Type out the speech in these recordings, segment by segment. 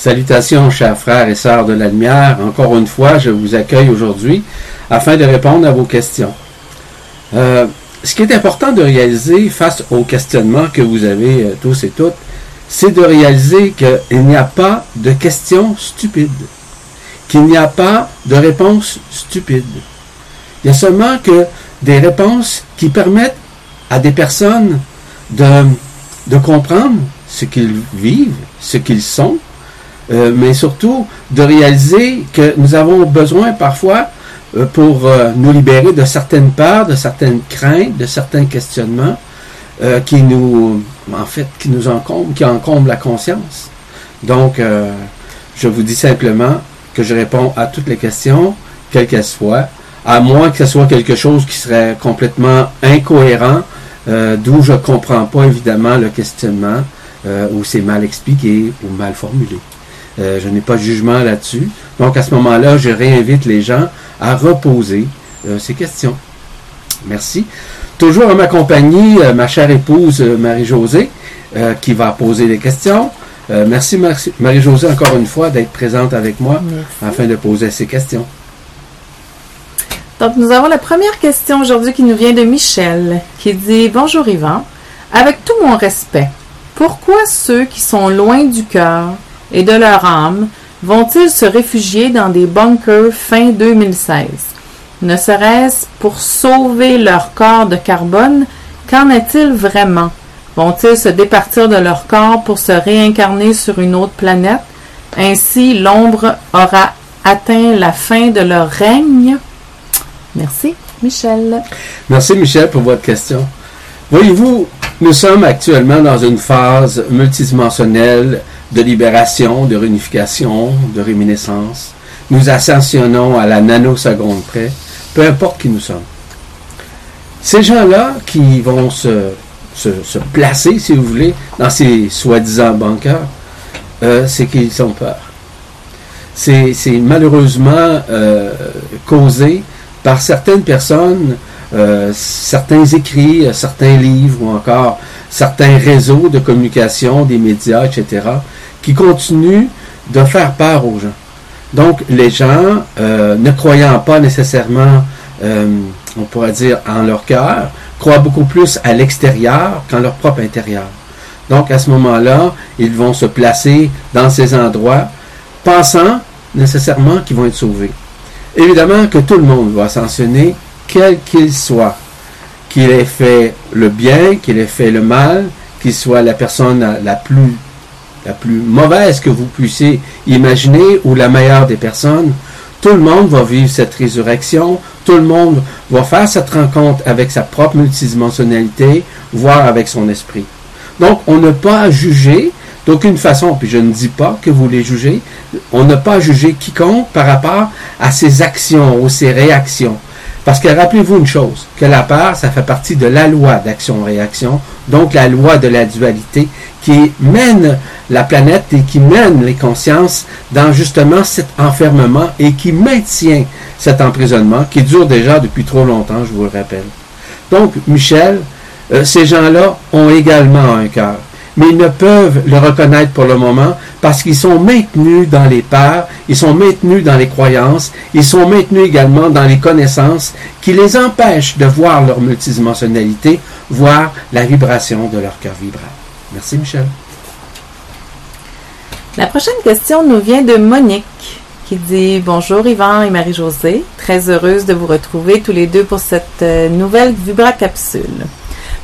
Salutations, chers frères et sœurs de la lumière. Encore une fois, je vous accueille aujourd'hui afin de répondre à vos questions. Euh, ce qui est important de réaliser face aux questionnements que vous avez euh, tous et toutes, c'est de réaliser qu'il n'y a pas de questions stupides, qu'il n'y a pas de réponses stupides. Il y a seulement que des réponses qui permettent à des personnes de, de comprendre ce qu'ils vivent, ce qu'ils sont, euh, mais surtout de réaliser que nous avons besoin parfois euh, pour euh, nous libérer de certaines peurs, de certaines craintes, de certains questionnements qui nous, en fait, qui nous encombrent, qui encombrent la conscience. Donc, je vous dis simplement que je réponds à toutes les questions, quelles qu'elles soient, à moins que ce soit quelque chose qui serait complètement incohérent, d'où je ne comprends pas évidemment le questionnement, ou c'est mal expliqué ou mal formulé. Euh, je n'ai pas de jugement là-dessus. Donc à ce moment-là, je réinvite les gens à reposer euh, ces questions. Merci. Toujours à ma compagnie, euh, ma chère épouse Marie-Josée, qui va poser des questions. merci Marie-Josée encore une fois d'être présente avec moi afin de poser ces questions. Donc nous avons la première question aujourd'hui qui nous vient de Michel, qui dit Bonjour Yvan, avec tout mon respect, pourquoi ceux qui sont loin du cœur et de leur âme vont-ils se réfugier dans des bunkers fin 2016 Ne serait-ce pour sauver leur corps de carbone Qu'en est-il vraiment? Vont-ils se départir de leur corps pour se réincarner sur une autre planète? Ainsi, l'ombre aura atteint la fin de leur règne? Merci, Michel. Merci, Michel, pour votre question. Voyez-vous, nous sommes actuellement dans une phase multidimensionnelle de libération, de réunification, de réminiscence. Nous ascensionnons à la nanoseconde près, peu importe qui nous sommes. Ces gens-là qui vont se, placer, si vous voulez, dans ces soi-disant bunkers, euh, c'est qu'ils ont peur. C'est malheureusement euh, causé par certaines personnes, euh, certains écrits, certains livres ou encore certains réseaux de communication, des médias, etc., qui continue de faire peur aux gens. Donc, les gens, euh, ne croyant pas nécessairement, euh, on pourrait dire, en leur cœur, croient beaucoup plus à l'extérieur qu'en leur propre intérieur. Donc, à ce moment-là, ils vont se placer dans ces endroits, pensant nécessairement qu'ils vont être sauvés. Évidemment que tout le monde va ascensionner, quel qu'il soit, qu'il ait fait le bien, qu'il ait fait le mal, qu'il soit la personne la plus la plus mauvaise que vous puissiez imaginer ou la meilleure des personnes, tout le monde va vivre cette résurrection, tout le monde va faire cette rencontre avec sa propre multidimensionnalité, voire avec son esprit. Donc, on n'a pas à juger d'aucune façon, puis je ne dis pas que vous les jugez, on n'a pas à juger quiconque par rapport à ses actions ou ses réactions. Parce que rappelez-vous une chose, que la peur, ça fait partie de la loi d'action-réaction, donc la loi de la dualité qui mène la planète et qui mène les consciences dans justement cet enfermement et qui maintient cet emprisonnement qui dure déjà depuis trop longtemps, je vous le rappelle. Donc, Michel, euh, ces gens-là ont également un cœur mais ils ne peuvent le reconnaître pour le moment parce qu'ils sont maintenus dans les peurs, ils sont maintenus dans les croyances, ils sont maintenus également dans les connaissances qui les empêchent de voir leur multidimensionnalité, voir la vibration de leur cœur vibral. Merci Michel. La prochaine question nous vient de Monique qui dit Bonjour Yvan et Marie-Josée, très heureuse de vous retrouver tous les deux pour cette euh, nouvelle Vibra capsule.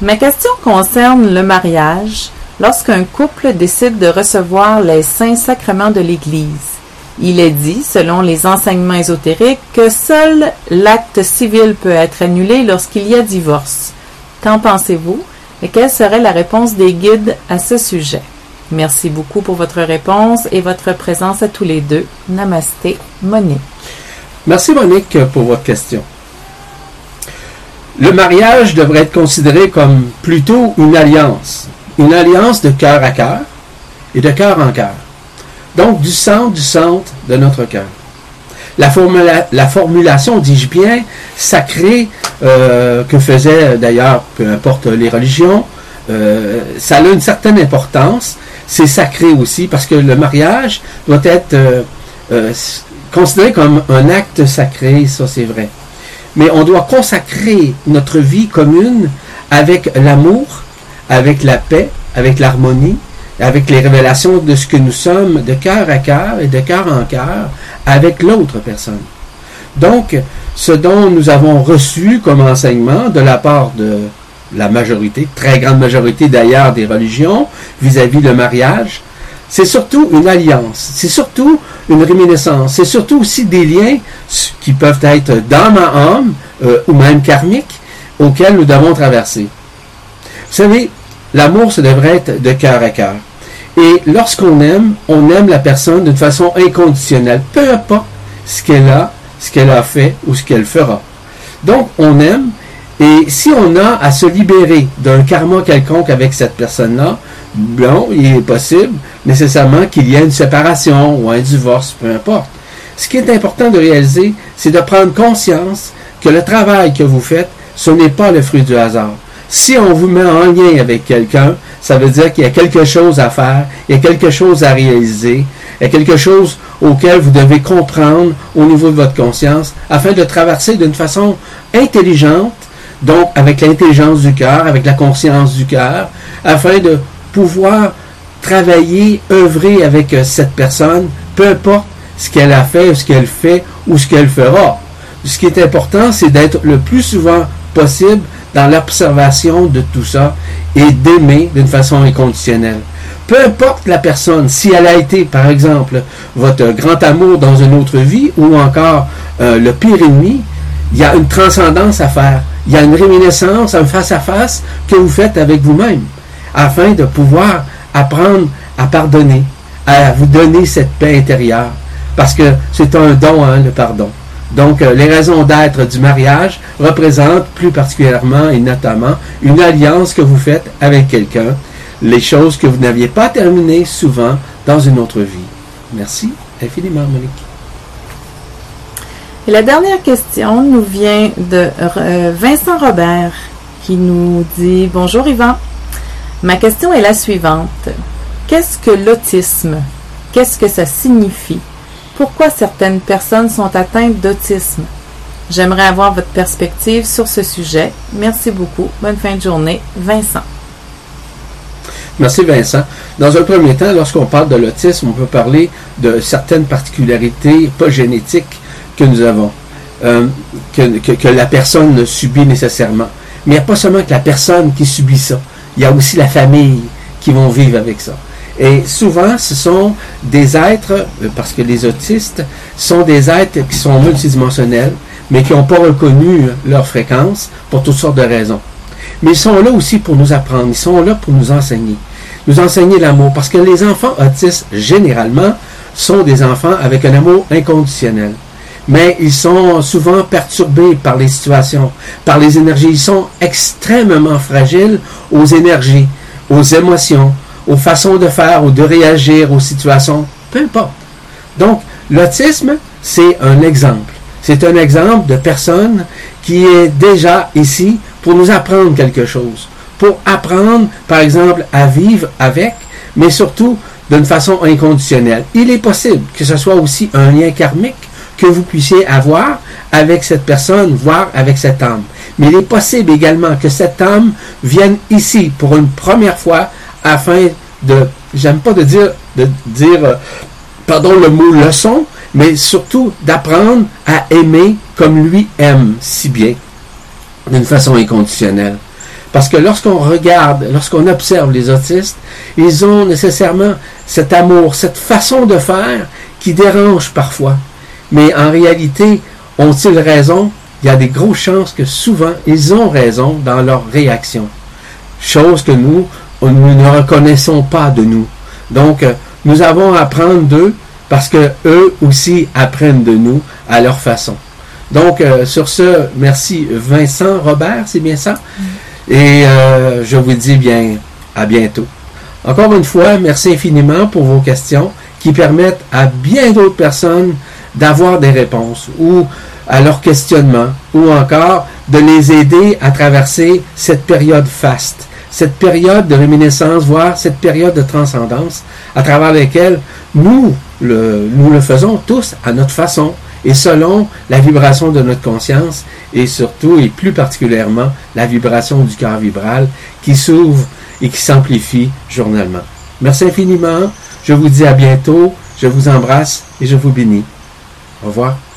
Ma question concerne le mariage lorsqu'un couple décide de recevoir les saints sacrements de l'Église. Il est dit, selon les enseignements ésotériques, que seul l'acte civil peut être annulé lorsqu'il y a divorce. Qu'en pensez-vous et quelle serait la réponse des guides à ce sujet? Merci beaucoup pour votre réponse et votre présence à tous les deux. Namasté, Monique. Merci Monique pour votre question. Le mariage devrait être considéré comme plutôt une alliance une alliance de cœur à cœur et de cœur en cœur. Donc du centre du centre de notre cœur. La, la, formulation, dis-je bien, sacrée, euh, que faisaient d'ailleurs, peu importe les religions, euh, ça a une certaine importance. c'est sacré aussi parce que le mariage doit être euh, considéré comme un acte sacré, ça c'est vrai. Mais on doit consacrer notre vie commune avec l'amour, avec la paix, avec l'harmonie, avec les révélations de ce que nous sommes de cœur à cœur et de cœur en cœur avec l'autre personne. Donc, ce dont nous avons reçu comme enseignement de la part de la majorité, très grande majorité d'ailleurs des religions, vis-à-vis le mariage, c'est surtout une alliance, c'est surtout une réminiscence, c'est surtout aussi des liens qui peuvent être d'âme à âme euh, ou même karmiques auxquels nous devons traverser. Vous savez, l'amour, ça devrait être de cœur à cœur. Et lorsqu'on aime, on aime la personne d'une façon inconditionnelle, peu importe ce qu'elle a, ce qu'elle a fait ou ce qu'elle fera. Donc, on aime, et si on a à se libérer d'un karma quelconque avec cette personne-là, bon, il est possible nécessairement qu'il y ait une séparation ou un divorce, peu importe. Ce qui est important de réaliser, c'est de prendre conscience que le travail que vous faites, ce n'est pas le fruit du hasard. Si on vous met en lien avec quelqu'un, ça veut dire qu'il y a quelque chose à faire, il y a quelque chose à réaliser, il y a quelque chose auquel vous devez comprendre au niveau de votre conscience afin de traverser d'une façon intelligente, donc avec l'intelligence du cœur, avec la conscience du cœur, afin de pouvoir travailler, œuvrer avec euh, cette personne, peu importe ce qu'elle a fait, ce qu'elle fait ou ce qu'elle fera. Ce qui est important, c'est d'être le plus souvent possible dans l'observation de tout ça et d'aimer d'une façon inconditionnelle. Peu importe la personne, si elle a été, par exemple, votre grand amour dans une autre vie ou encore euh, le pire ennemi, il y a une transcendance à faire. Il y a une réminiscence, un face-à-face que vous faites avec vous-même afin de pouvoir apprendre à pardonner, à vous donner cette paix intérieure. Parce que c'est un don, hein, le pardon. Donc, euh, les raisons d'être du mariage représentent plus particulièrement et notamment une alliance que vous faites avec quelqu'un, les choses que vous n'aviez pas terminées souvent dans une autre vie. Merci infiniment, Monique. Et la dernière question nous vient de euh, Vincent Robert qui nous dit Bonjour Yvan. Ma question est la suivante. Qu'est-ce que l'autisme? Qu'est-ce que ça signifie? Pourquoi certaines personnes sont atteintes d'autisme. J'aimerais avoir votre perspective sur ce sujet. Merci beaucoup. Bonne fin de journée. Vincent. Merci Vincent. Dans un premier temps, lorsqu'on parle de l'autisme, on peut parler de certaines particularités pas génétiques que nous avons, euh, que, que, la personne subit nécessairement. Mais il n'y a pas seulement que la personne qui subit ça, il y a aussi la famille qui vont vivre avec ça. Et souvent, ce sont des êtres, euh, parce que les autistes sont des êtres qui sont multidimensionnels, mais qui n'ont pas reconnu leur fréquence pour toutes sortes de raisons. Mais ils sont là aussi pour nous apprendre, ils sont là pour nous enseigner. Nous enseigner l'amour, parce que les enfants autistes, généralement, sont des enfants avec un amour inconditionnel. Mais ils sont souvent perturbés par les situations, par les énergies. Ils sont extrêmement fragiles aux énergies, aux émotions, aux façons de faire ou de réagir aux situations, peu importe. Donc, l'autisme, c'est un exemple. C'est un exemple de personne qui est déjà ici pour nous apprendre quelque chose, pour apprendre, par exemple, à vivre avec, mais surtout d'une façon inconditionnelle. Il est possible que ce soit aussi un lien karmique que vous puissiez avoir avec cette personne, voire avec cette âme. Mais il est possible également que cette âme vienne ici pour une première fois afin de, j'aime pas de dire, de dire, euh, pardon le mot leçon, mais surtout d'apprendre à aimer comme lui aime si bien, d'une façon inconditionnelle. Parce que lorsqu'on regarde, lorsqu'on observe les autistes, ils ont nécessairement cet amour, cette façon de faire qui dérange parfois. Mais en réalité, ont-ils raison? Il y a des grosses chances que souvent, ils ont raison dans leur réaction. Chose que nous, nous ne reconnaissons pas de nous. Donc, euh, nous avons à apprendre d'eux parce que eux aussi apprennent de nous à leur façon. Donc, euh, sur ce, merci Vincent Robert, c'est bien ça? Mm. Et euh, je vous dis bien à bientôt. Encore une fois, merci infiniment pour vos questions qui permettent à bien d'autres personnes d'avoir des réponses ou à leurs questionnements ou encore de les aider à traverser cette période faste cette période de réminiscence, voire cette période de transcendance à travers laquelle nous le, faisons tous à notre façon et selon la vibration de notre conscience et surtout et plus particulièrement la vibration du cœur vibral qui s'ouvre et qui s'amplifie journellement. Merci infiniment. Je vous dis à bientôt. Je vous embrasse et je vous bénis. Au revoir.